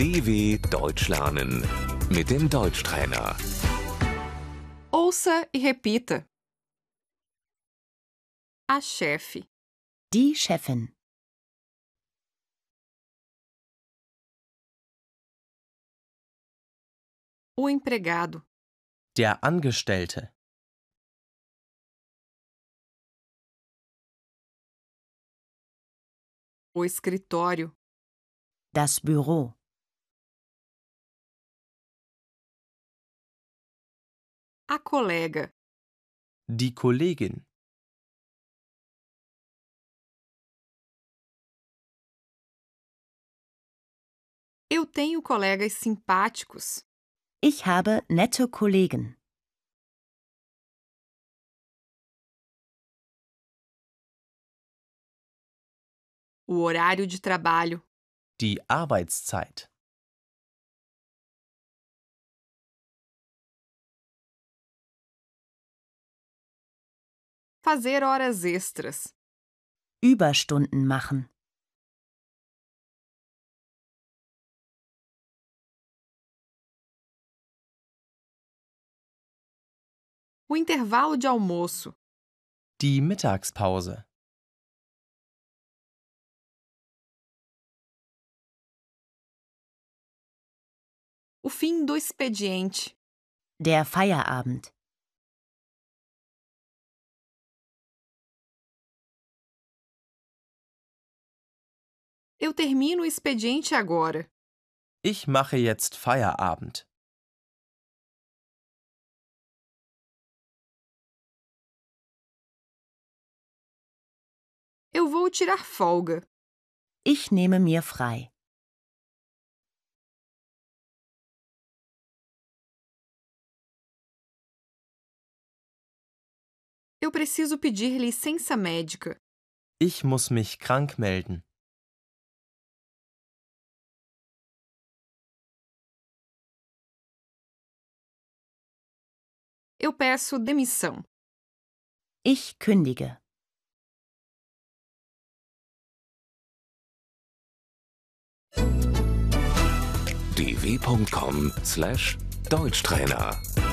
DW Deutsch lernen mit dem Deutschtrainer. Ouça e repita. A chefe, Die Chefin. o empregado, Der Angestellte. o escritório, Das Büro. A colega, Die Kollegin. eu tenho colegas simpáticos, Ich habe nette Kollegen. o horário de trabalho, Die Arbeitszeit. Fazer horas extras, Überstunden machen. o intervalo de almoço, Die Mittagspause. o fim do expediente, Der Feierabend. Eu termino o expediente agora. Ich mache jetzt Feierabend. Eu vou tirar folga. Ich nehme mir frei. Eu preciso pedir licença médica. Ich muss mich krank melden. Eu peço demissão. Ich kündige. dw.com/deutschtrainer